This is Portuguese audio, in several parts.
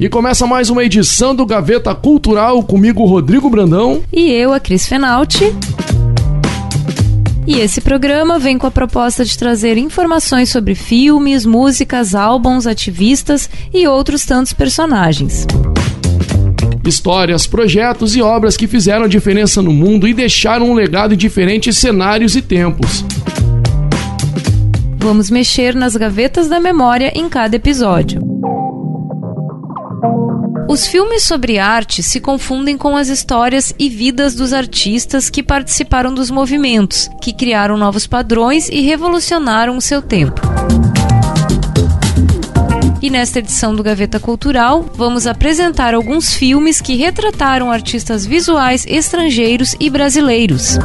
E começa mais uma edição do Gaveta Cultural comigo, Rodrigo Brandão. E eu, a Cris Fenalti. E esse programa vem com a proposta de trazer informações sobre filmes, músicas, álbuns, ativistas e outros tantos personagens. Histórias, projetos e obras que fizeram diferença no mundo e deixaram um legado em diferentes cenários e tempos. Vamos mexer nas gavetas da memória em cada episódio. Os filmes sobre arte se confundem com as histórias e vidas dos artistas que participaram dos movimentos, que criaram novos padrões e revolucionaram o seu tempo. E nesta edição do Gaveta Cultural, vamos apresentar alguns filmes que retrataram artistas visuais estrangeiros e brasileiros.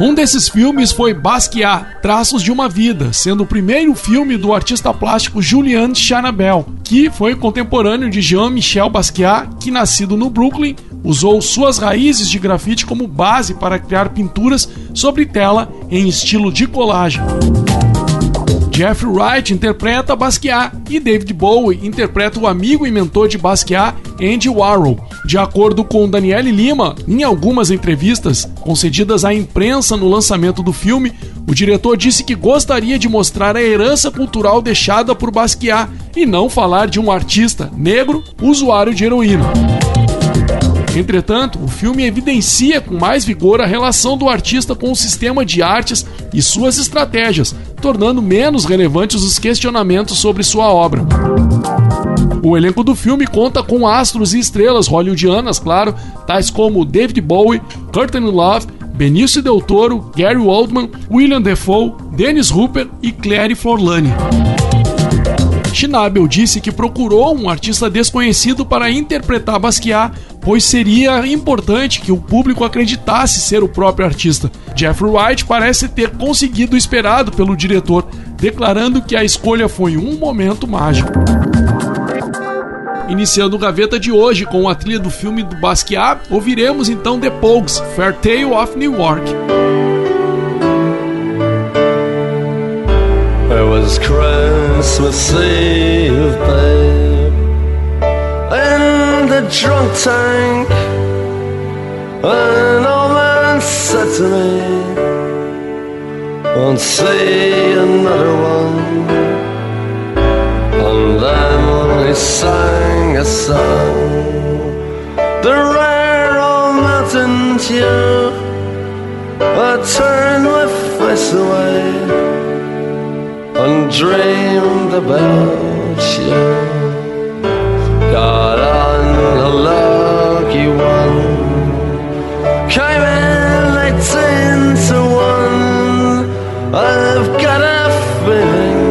Um desses filmes foi Basquiat, Traços de uma Vida, sendo o primeiro filme do artista plástico Julian Chanabel, que foi contemporâneo de Jean-Michel Basquiat, que nascido no Brooklyn, usou suas raízes de grafite como base para criar pinturas sobre tela em estilo de colagem. Jeffrey Wright interpreta Basquiat e David Bowie interpreta o amigo e mentor de Basquiat, Andy Warhol. De acordo com Daniele Lima, em algumas entrevistas concedidas à imprensa no lançamento do filme, o diretor disse que gostaria de mostrar a herança cultural deixada por Basquiat e não falar de um artista negro usuário de heroína. Entretanto, o filme evidencia com mais vigor a relação do artista com o sistema de artes e suas estratégias, tornando menos relevantes os questionamentos sobre sua obra. O elenco do filme conta com astros e estrelas hollywoodianas, claro, tais como David Bowie, Courtney Love, Benício Del Toro, Gary Oldman, William Defoe, Dennis Hooper e Claire Forlani. Schnabel disse que procurou um artista desconhecido para interpretar Basquiat, pois seria importante que o público acreditasse ser o próprio artista. Jeffrey Wright parece ter conseguido o esperado pelo diretor, declarando que a escolha foi um momento mágico. Iniciando o Gaveta de hoje com a trilha do filme do Basquiat, ouviremos então The Pogues, Fair Tale of New York. It was Christmas Eve, babe, in the drunk tank. An old man said to me, Won't see another one. And then he sang a song, the rare old mountain tune. I turned my face away and dreamed about you. Got on a lucky one, came in eighteen to one. I've got a feeling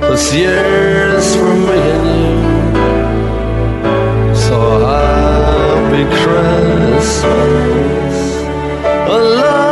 this year's for me and you. So happy Christmas. I love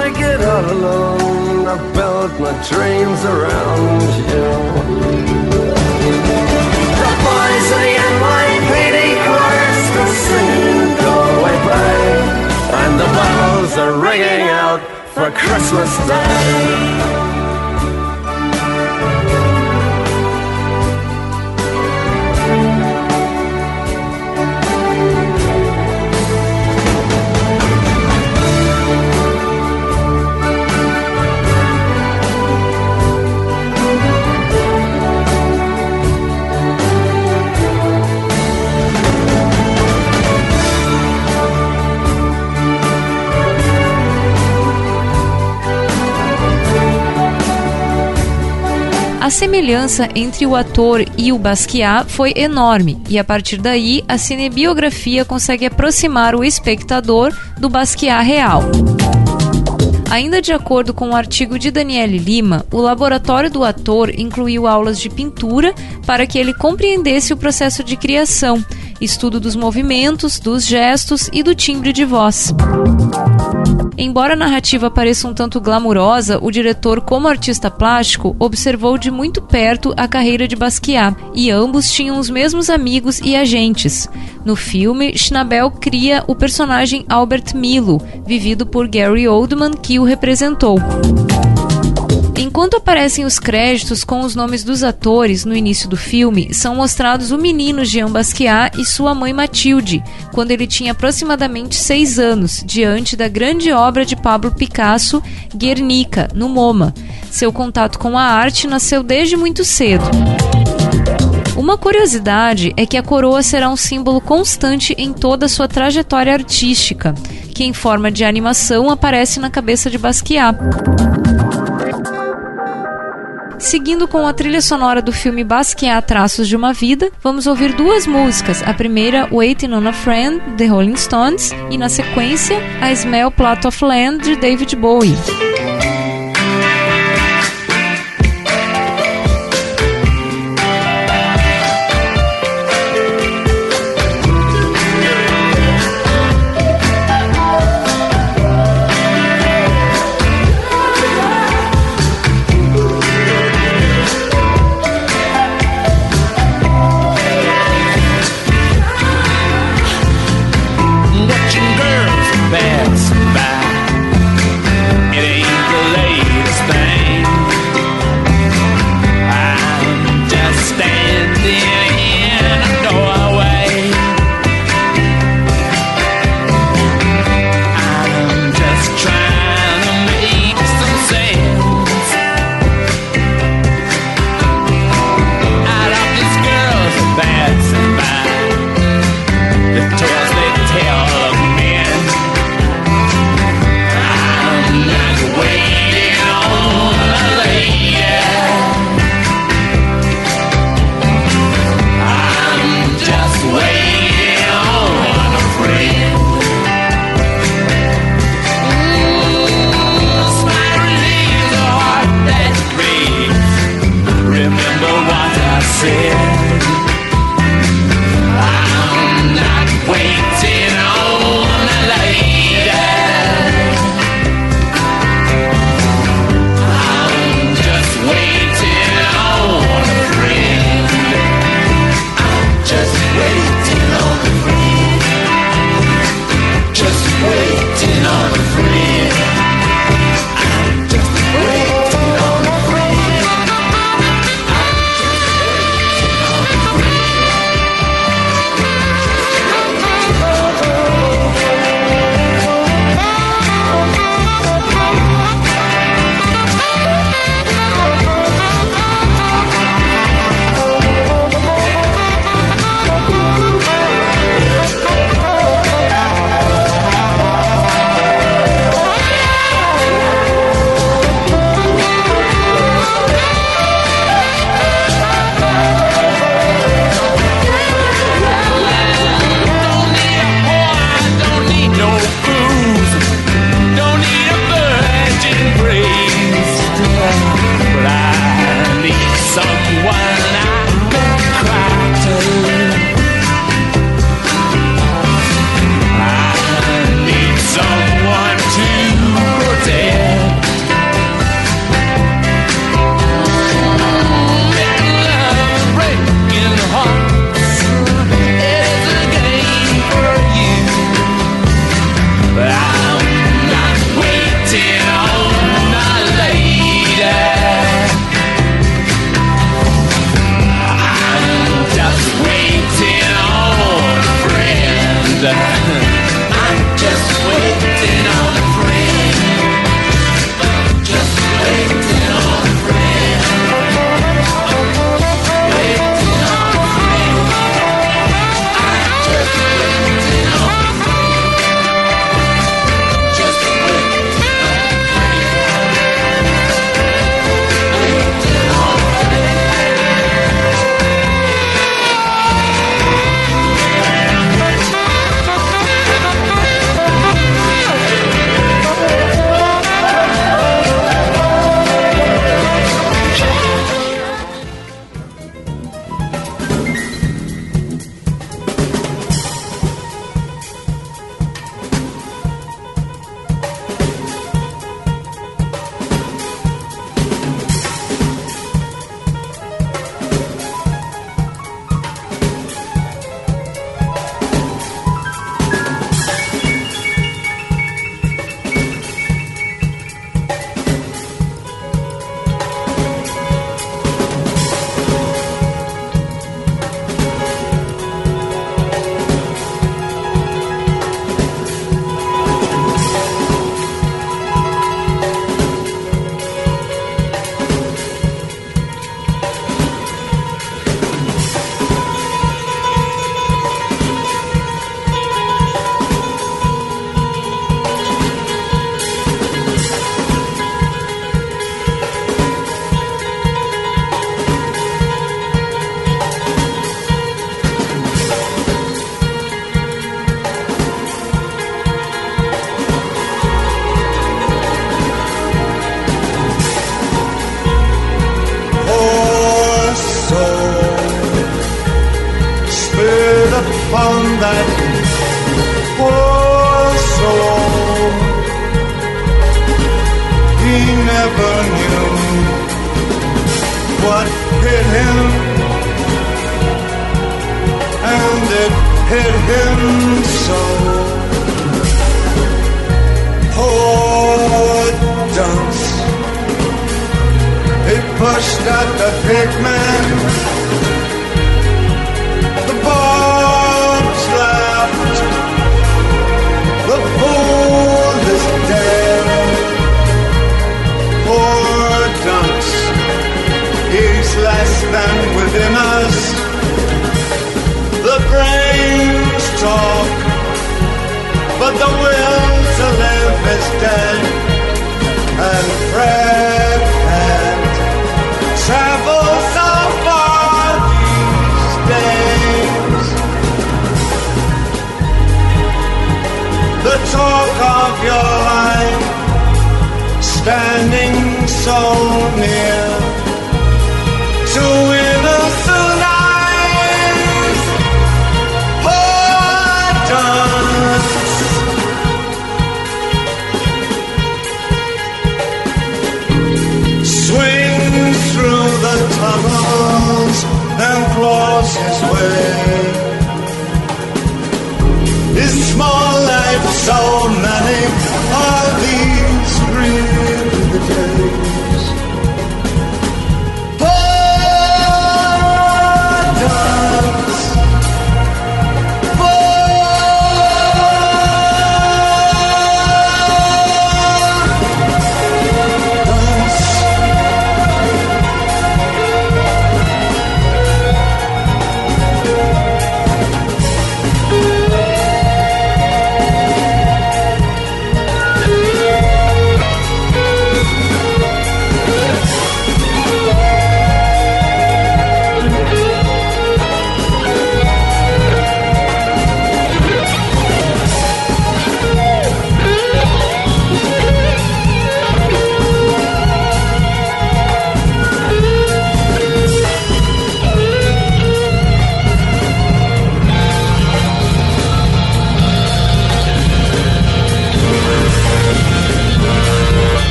Make it all alone. I built my dreams around you. The boys of the NYPD chorus are singing "Go Away, Babe," and the bells are ringing out for Christmas Day. A semelhança entre o ator e o Basquiat foi enorme, e a partir daí a cinebiografia consegue aproximar o espectador do Basquiat real. Ainda de acordo com o um artigo de Daniele Lima, o laboratório do ator incluiu aulas de pintura para que ele compreendesse o processo de criação, estudo dos movimentos, dos gestos e do timbre de voz. Embora a narrativa pareça um tanto glamurosa, o diretor, como artista plástico, observou de muito perto a carreira de Basquiat e ambos tinham os mesmos amigos e agentes. No filme, Schnabel cria o personagem Albert Milo, vivido por Gary Oldman, que o representou. Enquanto aparecem os créditos com os nomes dos atores no início do filme, são mostrados o menino Jean Basquiat e sua mãe Mathilde, quando ele tinha aproximadamente seis anos, diante da grande obra de Pablo Picasso, Guernica, no MoMA. Seu contato com a arte nasceu desde muito cedo. Uma curiosidade é que a coroa será um símbolo constante em toda a sua trajetória artística, que em forma de animação aparece na cabeça de Basquiat. Seguindo com a trilha sonora do filme Basquiat Traços de uma Vida, vamos ouvir duas músicas. A primeira, Waiting on a Friend, The Rolling Stones, e na sequência, A Smell Plot of Land, de David Bowie.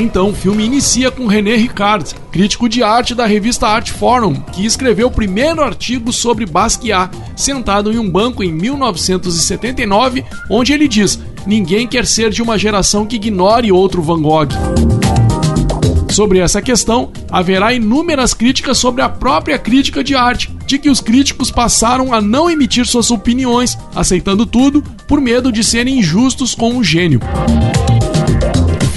Então o filme inicia com René Ricard, crítico de arte da revista Art Forum, que escreveu o primeiro artigo sobre Basquiat, sentado em um banco em 1979, onde ele diz: Ninguém quer ser de uma geração que ignore outro Van Gogh. Sobre essa questão, haverá inúmeras críticas sobre a própria crítica de arte, de que os críticos passaram a não emitir suas opiniões, aceitando tudo por medo de serem injustos com o gênio.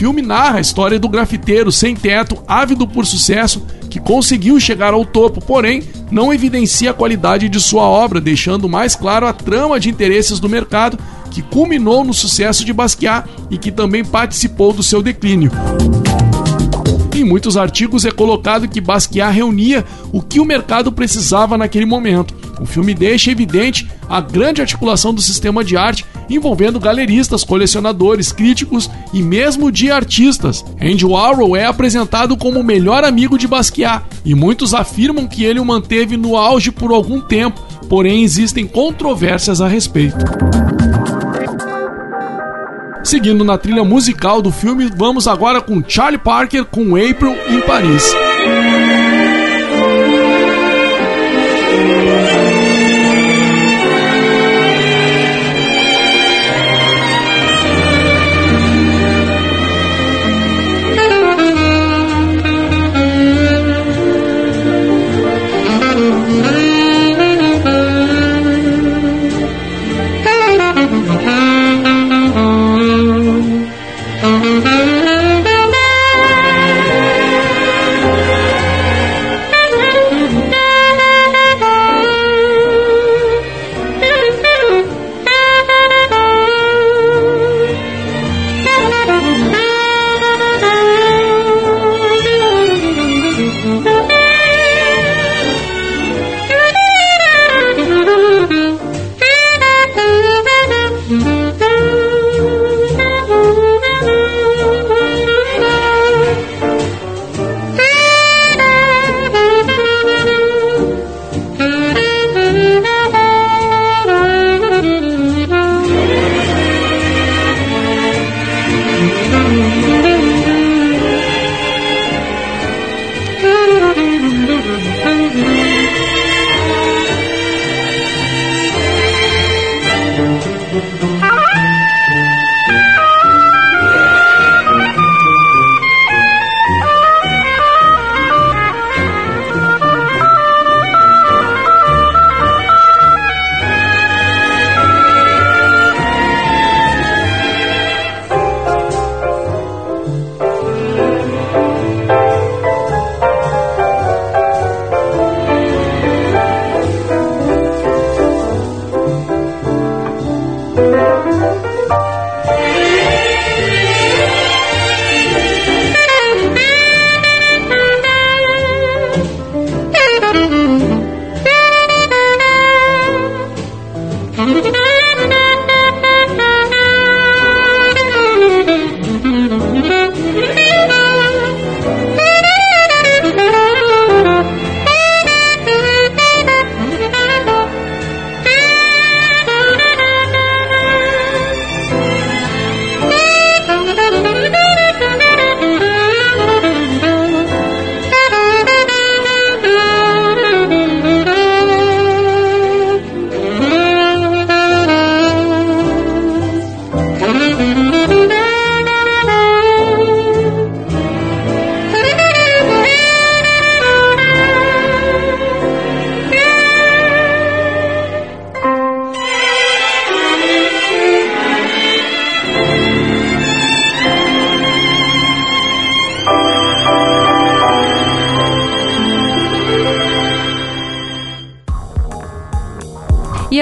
Filme narra a história do grafiteiro sem teto, ávido por sucesso, que conseguiu chegar ao topo, porém não evidencia a qualidade de sua obra, deixando mais claro a trama de interesses do mercado que culminou no sucesso de Basquiat e que também participou do seu declínio. Em muitos artigos é colocado que Basquiat reunia o que o mercado precisava naquele momento. O filme deixa evidente a grande articulação do sistema de arte envolvendo galeristas, colecionadores, críticos e mesmo de artistas. Andy Warhol é apresentado como o melhor amigo de Basquiat e muitos afirmam que ele o manteve no auge por algum tempo, porém existem controvérsias a respeito. Seguindo na trilha musical do filme, vamos agora com Charlie Parker com April em Paris.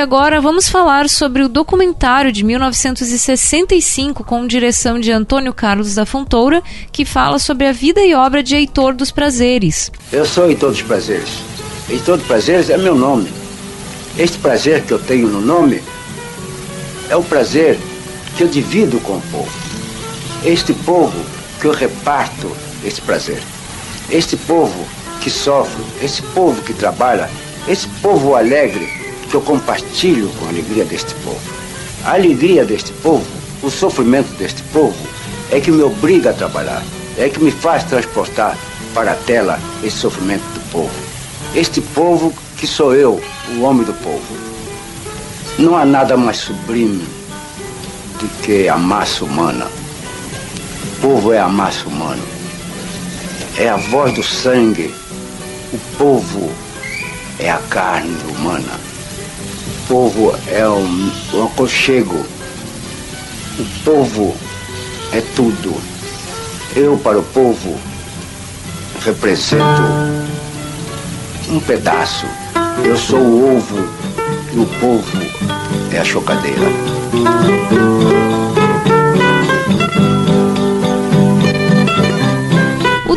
Agora vamos falar sobre o documentário de 1965 com direção de Antônio Carlos da Fontoura, que fala sobre a vida e obra de Heitor dos Prazeres. Eu sou Heitor dos Prazeres. Heitor dos Prazeres é meu nome. Este prazer que eu tenho no nome é o prazer que eu divido com o povo. Este povo que eu reparto esse prazer. Este povo que sofre, esse povo que trabalha, esse povo alegre que eu compartilho com a alegria deste povo. A alegria deste povo, o sofrimento deste povo, é que me obriga a trabalhar. é que me faz transportar para a tela esse sofrimento do povo. Este povo que sou eu, o homem do povo. Não há nada mais sublime do que a massa humana. O povo é a massa humana. É a voz do sangue. O povo é a carne humana. O povo é um, um aconchego. O povo é tudo. Eu, para o povo, represento um pedaço. Eu sou o ovo e o povo é a chocadeira.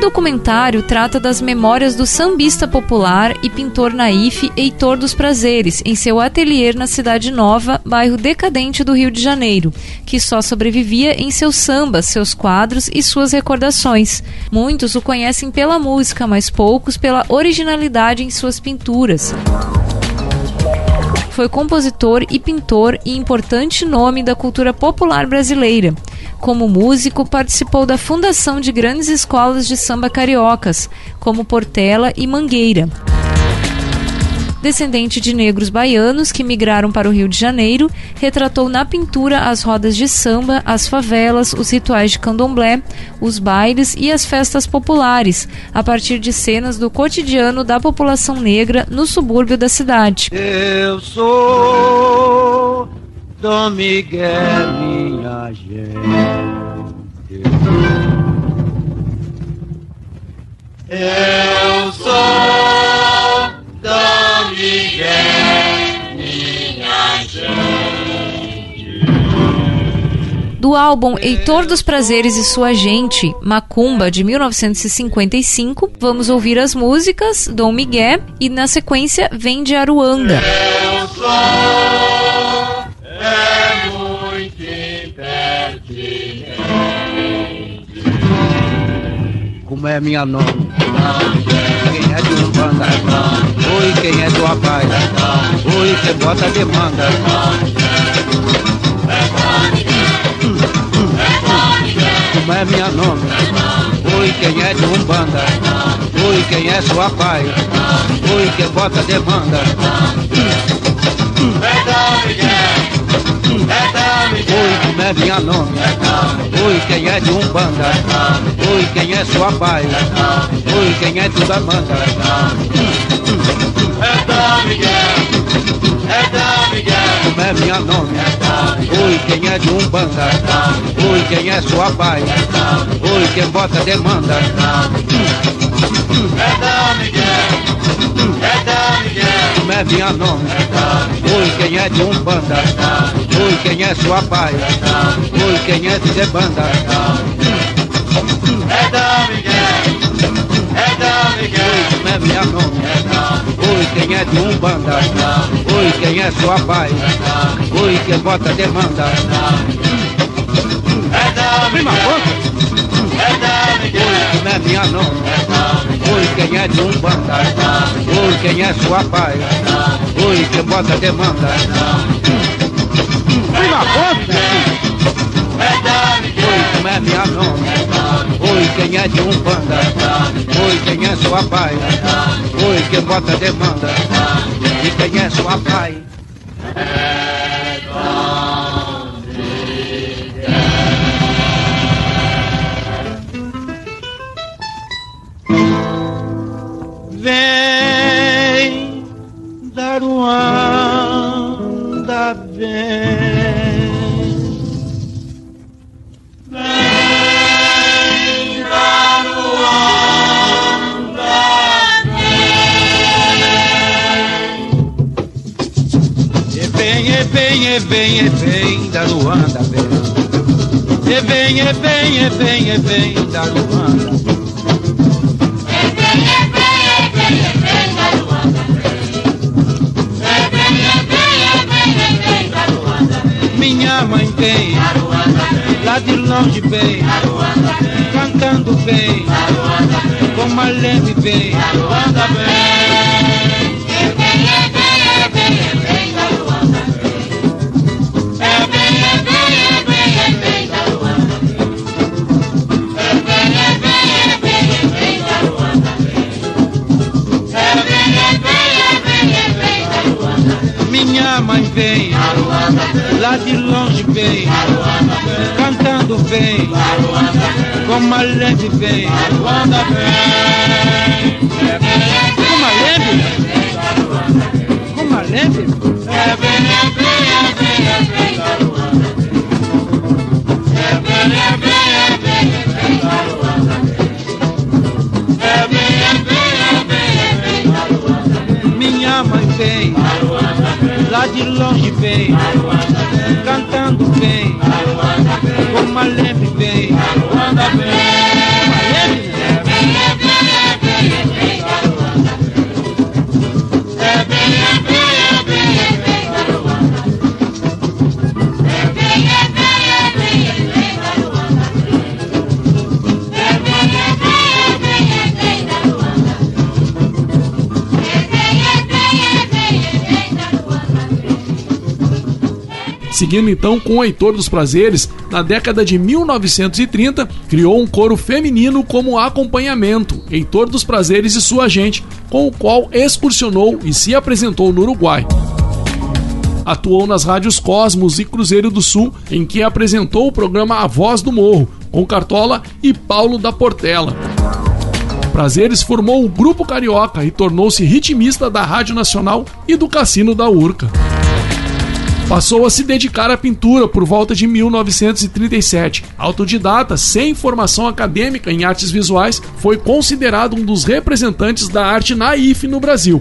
Documentário trata das memórias do sambista popular e pintor naif Heitor dos Prazeres, em seu ateliê na Cidade Nova, bairro decadente do Rio de Janeiro, que só sobrevivia em seus sambas, seus quadros e suas recordações. Muitos o conhecem pela música, mas poucos pela originalidade em suas pinturas foi compositor e pintor e importante nome da cultura popular brasileira. Como músico, participou da fundação de grandes escolas de samba cariocas, como Portela e Mangueira. Descendente de negros baianos que migraram para o Rio de Janeiro, retratou na pintura as rodas de samba, as favelas, os rituais de candomblé, os bailes e as festas populares, a partir de cenas do cotidiano da população negra no subúrbio da cidade. Eu sou Dom Miguel, minha gente. Eu sou Dom Miguel, minha gente. Do álbum Heitor dos Prazeres e Sua Gente, Macumba, de 1955, vamos ouvir as músicas Dom Miguel e, na sequência, Vem de Aruanda. Eu sou é minha nome? Quem é de Umbanda? Oi, quem é do rapaz? Oi, quem bota demanda? Como é minha nome? Oi, quem é de Umbanda? Oi, quem é sua pai? Oi, quem bota demanda? Oi, como é minha nome? Oi, quem é de Umbanda? Oi, quem é sua pai? Oi, quem é de Amanda? É da Miguel, é da Miguel. Como é minha nome? Oi, quem é de Umbanda? Oi, quem é sua pai? Oi, quem bota demanda? É é da Miguel. Como é minha nome? Oi, quem é de Umbanda? Oi, quem é sua pai? Oi, quem é de Zebanda? É da Miguel, é da Miguel. Oi, como é minha nome? Oi, quem é de Umbanda? Oi, quem é sua pai? Oi, quem bota demanda? É da É da Miguel. Oi, como é minha nome? Oi, quem é de Umbanda? Oi, quem é sua pai? Oi, quem bota demanda? Da Miguel. Oi, como é minha nome? Oi, quem é de Umbanda? Oi, quem é sua pai? Oi, quem bota demanda? E quem é sua pai? Vem dar Ruanda, vem. Vem Ruanda, vem. E vem, e vem, e vem, e vem da Ruanda, vem. E vem, e vem, e vem, e vem da Ruanda. Minha mãe tem, lá de longe vem, cantando bem, como a leve vem, vem, como a leve vem, como a leve, como a leve. Minha mãe vem, lá de longe vem, cantando vem. Maleme vem, a vem. Seguindo então com o Heitor dos Prazeres, na década de 1930, criou um coro feminino como acompanhamento, Heitor dos Prazeres e sua gente, com o qual excursionou e se apresentou no Uruguai. Atuou nas rádios Cosmos e Cruzeiro do Sul, em que apresentou o programa A Voz do Morro, com Cartola e Paulo da Portela. Prazeres formou o Grupo Carioca e tornou-se ritmista da Rádio Nacional e do Cassino da Urca. Passou a se dedicar à pintura por volta de 1937. Autodidata, sem formação acadêmica em artes visuais, foi considerado um dos representantes da arte naif no Brasil.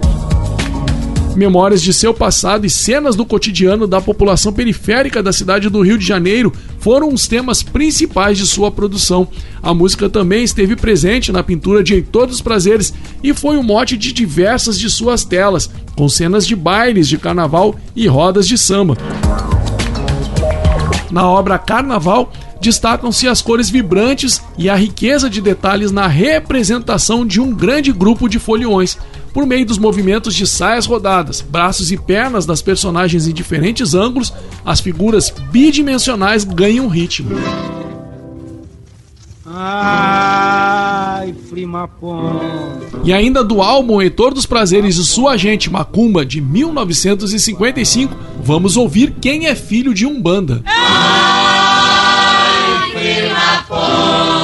Memórias de seu passado e cenas do cotidiano da população periférica da cidade do Rio de Janeiro foram os temas principais de sua produção. A música também esteve presente na pintura de Em Todos os Prazeres e foi o mote de diversas de suas telas, com cenas de bailes de carnaval e rodas de samba. Na obra Carnaval, destacam-se as cores vibrantes e a riqueza de detalhes na representação de um grande grupo de foliões, por meio dos movimentos de saias rodadas, braços e pernas das personagens em diferentes ângulos, as figuras bidimensionais ganham ritmo. Ai, prima ponto. E ainda do álbum Heitor dos Prazeres e Sua Gente Macumba de 1955, vamos ouvir Quem é Filho de Umbanda. Ai, prima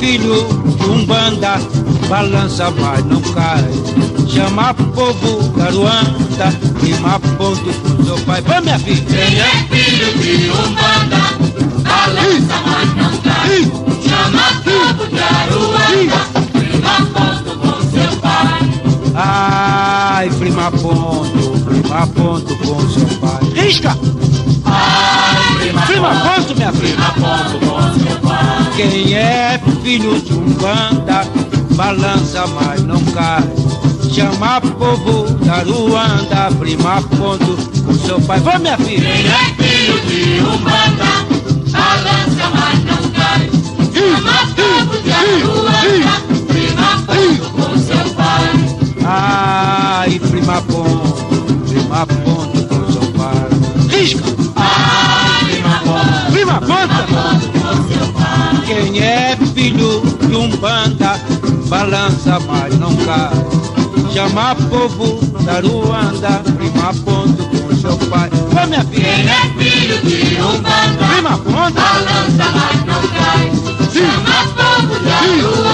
filho de um banda, balança mas não cai. Chama povo da Ruanda, rima ponto com seu pai. Vai minha filha! Quem é filho de um banda, balança mas não cai. Chama povo de Aruanda, rima ponto com seu pai. Ai, prima ponto, prima ponto com seu pai. Risca! Ai, prima, Prima ponto, minha filha! Filho de um banda, balança mas não cai. Chama povo da Ruanda, prima ponto com seu pai. Vai minha filha! Quem é filho de um banda, balança mas não cai. Chama povo de Aruanda, prima ponto com seu pai. Ai, prima ponto, prima ponto com seu pai. Risca! Ai, prima ponto, Prima ponto com seu pai. Quem é filho de um banda, balança mas não cai. Chama povo da Ruanda, prima ponto com seu pai. Minha Quem filha! é filho de um banda, Prima ponta! balança mas não cai. Chama povo de Aruanda,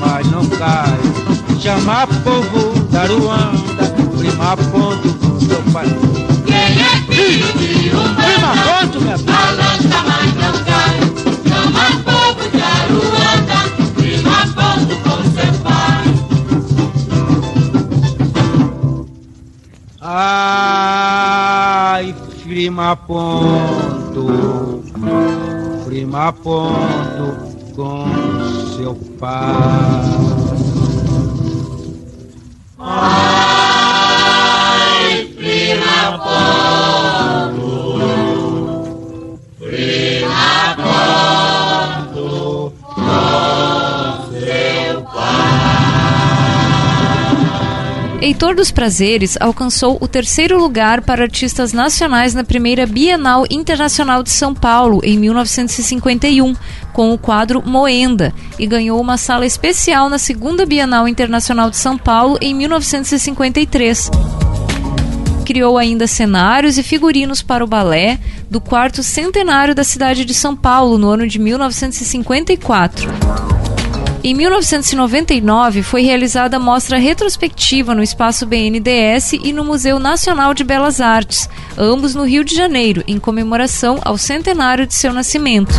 mas não cai. Chama povo da Ruanda, prima ponto com seu pai. Quem é filho de um Prima ponto, minha filha. balança mas não cai. Chama povo de Aruanda, prima ponto com seu pai. Ai, prima ponto, prima ponto com eu Pai. Ai, prima povo, prima povo. Heitor dos Prazeres alcançou o terceiro lugar para artistas nacionais na primeira Bienal Internacional de São Paulo, em 1951, com o quadro Moenda, e ganhou uma sala especial na segunda Bienal Internacional de São Paulo, em 1953 criou ainda cenários e figurinos para o balé do quarto centenário da cidade de São Paulo, no ano de 1954. Em 1999, foi realizada a mostra retrospectiva no Espaço BNDES e no Museu Nacional de Belas Artes, ambos no Rio de Janeiro, em comemoração ao centenário de seu nascimento.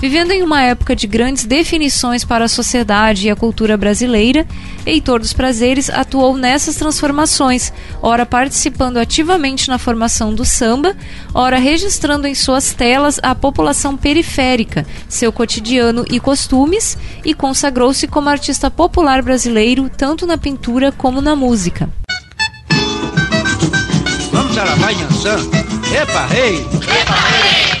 Vivendo em uma época de grandes definições para a sociedade e a cultura brasileira, Heitor dos Prazeres atuou nessas transformações, ora participando ativamente na formação do samba, ora registrando em suas telas a população periférica, seu cotidiano e costumes, e consagrou-se como artista popular brasileiro tanto na pintura como na música. Vamos a la Yansan. Epa, rei! Epa, rei!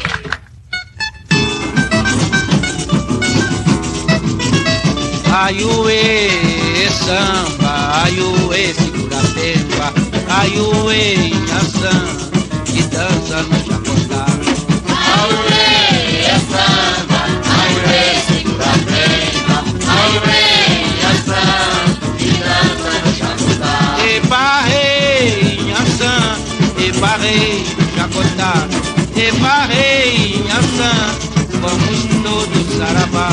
Aiuê, samba, aiuê, segura a pemba, aiuê, Yansan, que dança no jacotá. Aiuê, samba, aiuê, segura a pemba, aiuê, Yansan, que dança no jacotá. Epa, rei, Yansan, epa, rei, jacotá. Epa, rei, Yansan, vamos todos saravá.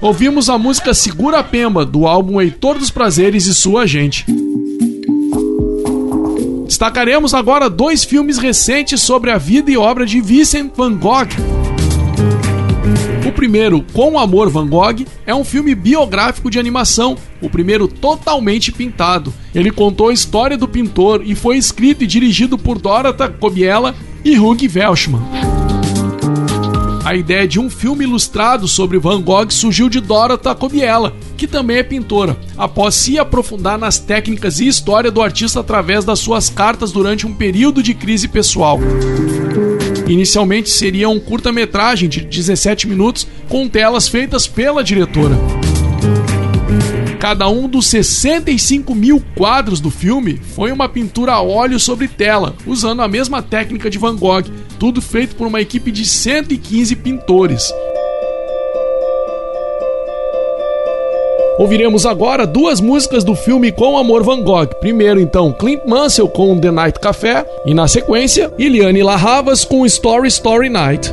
Ouvimos a música Segura Pemba, do álbum Heitor dos Prazeres e Sua Gente. Destacaremos agora dois filmes recentes sobre a vida e obra de Vincent van Gogh. O primeiro, Com Amor Van Gogh, é um filme biográfico de animação, o primeiro totalmente pintado. Ele contou a história do pintor e foi escrito e dirigido por Dorota Kobiela e Hugh Welshman. A ideia de um filme ilustrado sobre Van Gogh surgiu de Dorota Kobiela, que também é pintora, após se aprofundar nas técnicas e história do artista através das suas cartas durante um período de crise pessoal. Inicialmente seria um curta-metragem de 17 minutos com telas feitas pela diretora. Cada um dos 65 mil quadros do filme foi uma pintura a óleo sobre tela, usando a mesma técnica de Van Gogh, tudo feito por uma equipe de 115 pintores. Ouviremos agora duas músicas do filme Com Amor Van Gogh. Primeiro, então, Clint Mansell com The Night Café e, na sequência, Iliane Larravas com Story Story Night.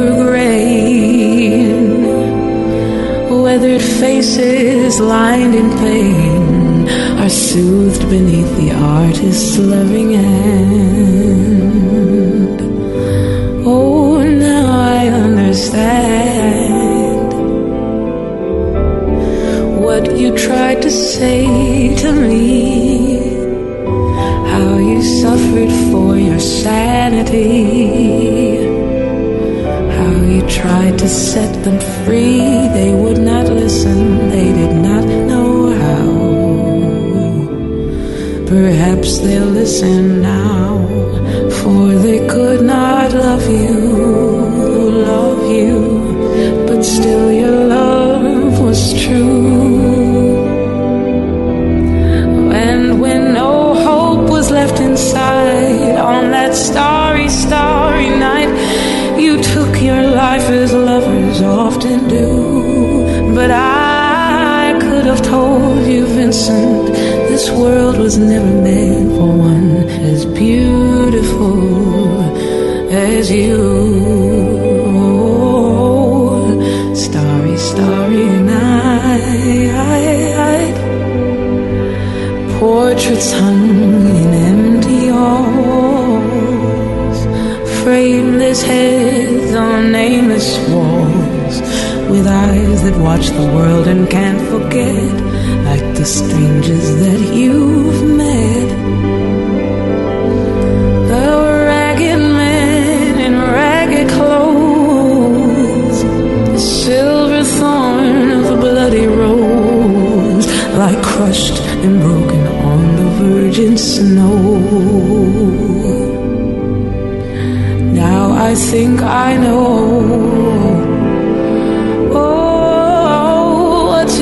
faces lined in pain are soothed beneath the artist's loving hand. Oh, now I understand what you tried to say to me. How you suffered for your sanity. You tried to set them free. They would not listen, they did not know how. Perhaps they'll listen now, for they could not love you, love you, but still your told you, Vincent, this world was never made for one as beautiful as you. Starry, starry night. Portraits hung that watch the world and can't forget, like the strangers that you've met. The ragged men in ragged clothes, the silver thorn of a bloody rose, like crushed and broken on the virgin snow. Now I think I know.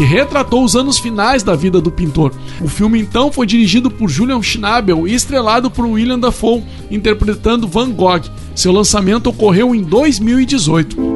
que retratou os anos finais da vida do pintor. O filme então foi dirigido por Julian Schnabel e estrelado por William Dafoe, interpretando Van Gogh. Seu lançamento ocorreu em 2018.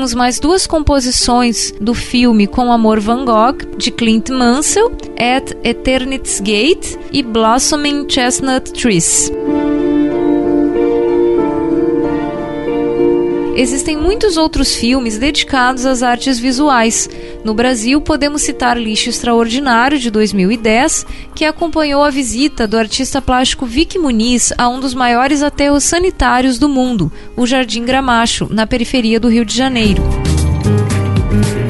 Ouvimos mais duas composições do filme Com Amor Van Gogh, de Clint Mansell, At Eternity's Gate e Blossoming Chestnut Trees. Existem muitos outros filmes dedicados às artes visuais. No Brasil, podemos citar Lixo Extraordinário, de 2010, que acompanhou a visita do artista plástico Vic Muniz a um dos maiores aterros sanitários do mundo, o Jardim Gramacho, na periferia do Rio de Janeiro.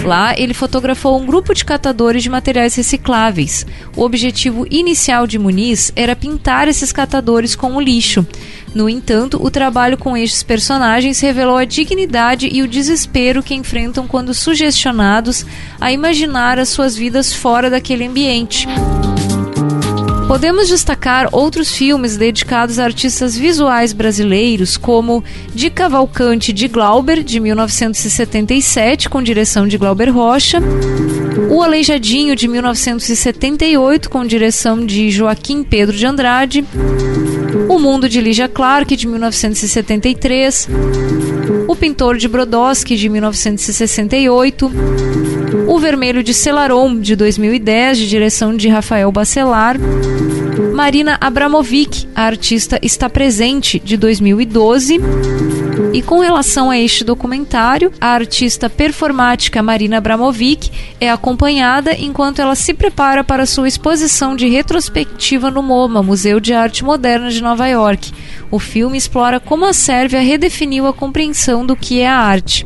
Lá, ele fotografou um grupo de catadores de materiais recicláveis. O objetivo inicial de Muniz era pintar esses catadores com o lixo. No entanto, o trabalho com estes personagens revelou a dignidade e o desespero que enfrentam quando sugestionados a imaginar as suas vidas fora daquele ambiente. Podemos destacar outros filmes dedicados a artistas visuais brasileiros, como De Cavalcante de Glauber, de 1977, com direção de Glauber Rocha, O Aleijadinho, de 1978, com direção de Joaquim Pedro de Andrade, O Mundo de Lígia Clark, de 1973, O Pintor de Brodowski, de 1968, O Vermelho de Celaron, de 2010, de direção de Rafael Bacelar, Marina Abramovic, a artista está presente de 2012. E com relação a este documentário, a artista performática Marina Abramovic é acompanhada enquanto ela se prepara para sua exposição de retrospectiva no MoMA, Museu de Arte Moderna de Nova York. O filme explora como a Sérvia redefiniu a compreensão do que é a arte.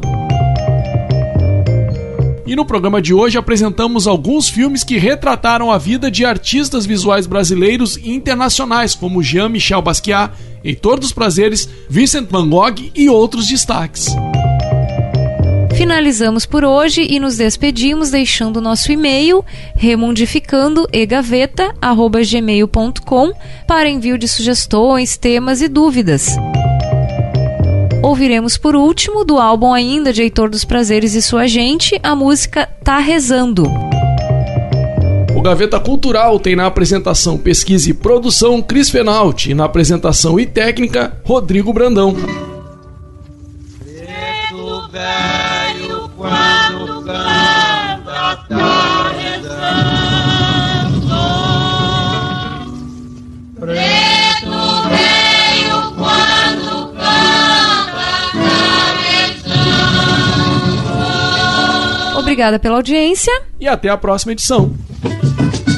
E no programa de hoje apresentamos alguns filmes que retrataram a vida de artistas visuais brasileiros e internacionais, como Jean-Michel Basquiat, Heitor dos Prazeres, Vincent Van Gogh e outros destaques. Finalizamos por hoje e nos despedimos deixando nosso e-mail remundificando.egaveta.gmail.com para envio de sugestões, temas e dúvidas. Ouviremos por último, do álbum ainda de Heitor dos Prazeres e sua gente, a música Tá Rezando. Gaveta Cultural tem na apresentação, pesquisa e produção Cris Fenalti e na apresentação e técnica Rodrigo Brandão. Preto velho quando canta tá rezando. Preto velho quando canta tá. Obrigada pela audiência e até a próxima edição. thank you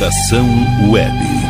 Estação Web.